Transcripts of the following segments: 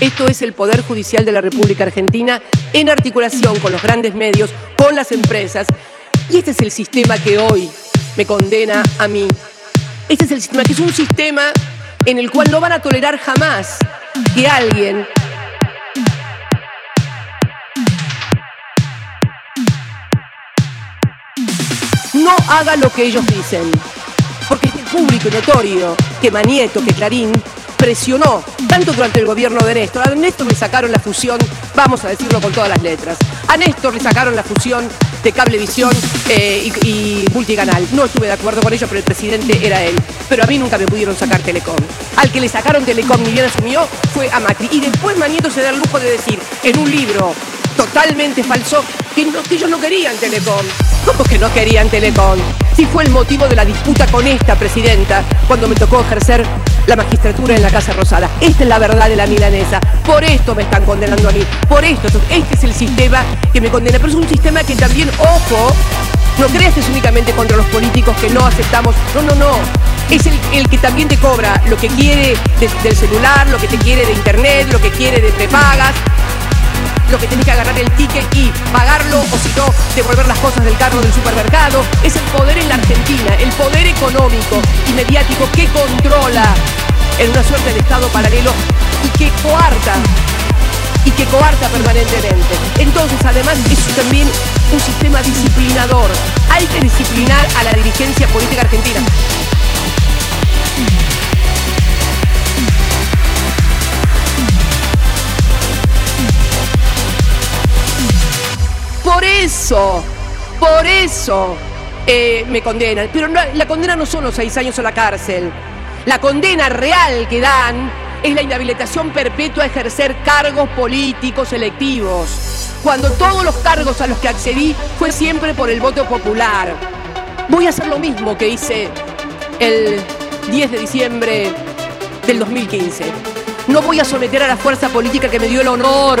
Esto es el Poder Judicial de la República Argentina en articulación con los grandes medios, con las empresas. Y este es el sistema que hoy me condena a mí. Este es el sistema, que es un sistema en el cual no van a tolerar jamás que alguien no haga lo que ellos dicen. Porque es público y notorio que Manieto, que Clarín, presionó, tanto durante el gobierno de Néstor. A Néstor le sacaron la fusión, vamos a decirlo con todas las letras. A Néstor le sacaron la fusión de Cablevisión eh, y, Multicanal. No estuve de acuerdo con ello, pero el presidente era él. Pero a mí nunca me pudieron sacar Telecom. Al que le sacaron Telecom ni bien asumió fue a Macri. Y después Manieto se da el lujo de decir en un libro totalmente falso que, que ellos no querían Telecom. ¿Cómo que no querían Telecom? Si fue el motivo de la disputa con esta presidenta cuando me tocó ejercer la magistratura en la Casa Rosada. Esta es la verdad de la milanesa. Por esto me están condenando a mí. Por esto. Este es el sistema que me condena. Pero es un sistema que también, ojo, no creas que es únicamente contra los políticos que no aceptamos. No, no, no. Es el, que también te cobra lo que quiere del celular, lo que te quiere de internet, lo que quiere de prepagas, que tenés que agarrar el ticket y pagarlo o si no, devolver las cosas del carro del supermercado. Es el poder en la Argentina, el poder económico y mediático que controla en una suerte de Estado paralelo y que coarta y que coarta permanentemente. Entonces, además, es también un sistema disciplinador. Hay que disciplinar a la dirigencia política argentina. Eso, por eso eh, me condenan. Pero la condena no son los seis años a la cárcel. La condena real que dan es la inhabilitación perpetua a ejercer cargos políticos electivos. Cuando todos los cargos a los que accedí fue siempre por el voto popular. Voy a hacer lo mismo que hice el 10 de diciembre del 2015. No voy a someter a la fuerza política que me dio el honor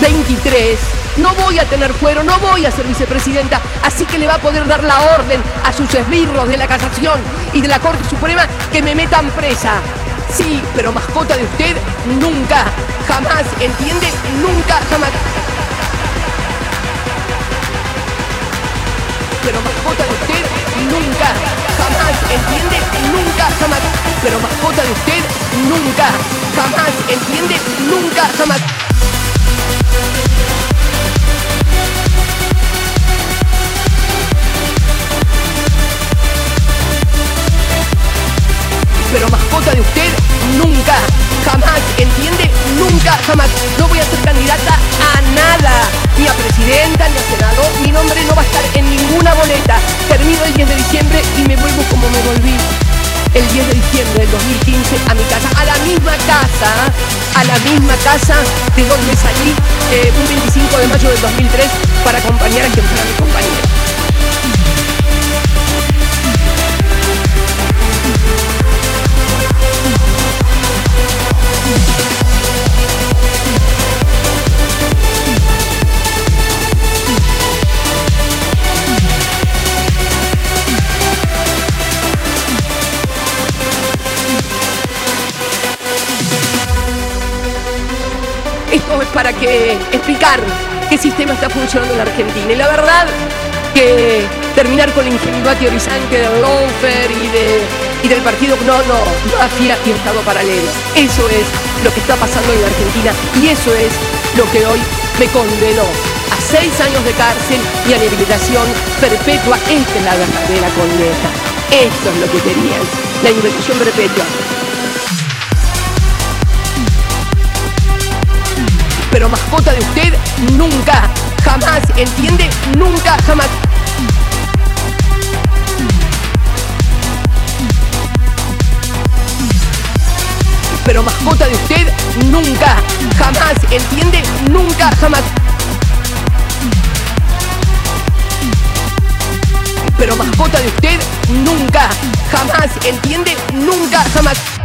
2023 no voy a tener fuero, no voy a ser vicepresidenta, así que le va a poder dar la orden a sus esbirros de la Casación y de la Corte Suprema que me metan presa. Sí, pero mascota de usted nunca, jamás, ¿entiende? Nunca, jamás. pero mascota de usted nunca, jamás, ¿entiende? Nunca, jamás. Pero mascota de usted nunca, jamás, ¿entiende? Nunca, jamás. Pero mascota de usted nunca, jamás, ¿entiende? Nunca, jamás. No voy a ser candidata a nada, ni a presidenta, ni a senador. Mi nombre no va a estar en ninguna boleta. Termino el 10 de diciembre y me vuelvo como me volví el 10 de diciembre del 2015 a mi casa, a la a la misma casa de donde salí eh, un 25 de mayo del 2003 para acompañar a quien fuera mi compañero. Esto es para que explicar qué sistema está funcionando en la Argentina. Y la verdad que terminar con la ingenuidad teorizante del Lofer y, de, y del partido, no, no, mafia y Estado paralelo. Eso es lo que está pasando en la Argentina y eso es lo que hoy me condenó a seis años de cárcel y a inhabilitación perpetua. Esta es la verdadera condena. Esto es lo que querían, la inhabilitación perpetua. Pero mascota de usted nunca, jamás, ¿entiende? Nunca, jamás. Pero mascota de usted nunca, jamás, entiende nunca, jamás. Pero mascota de usted, nunca, jamás, entiende, nunca, jamás.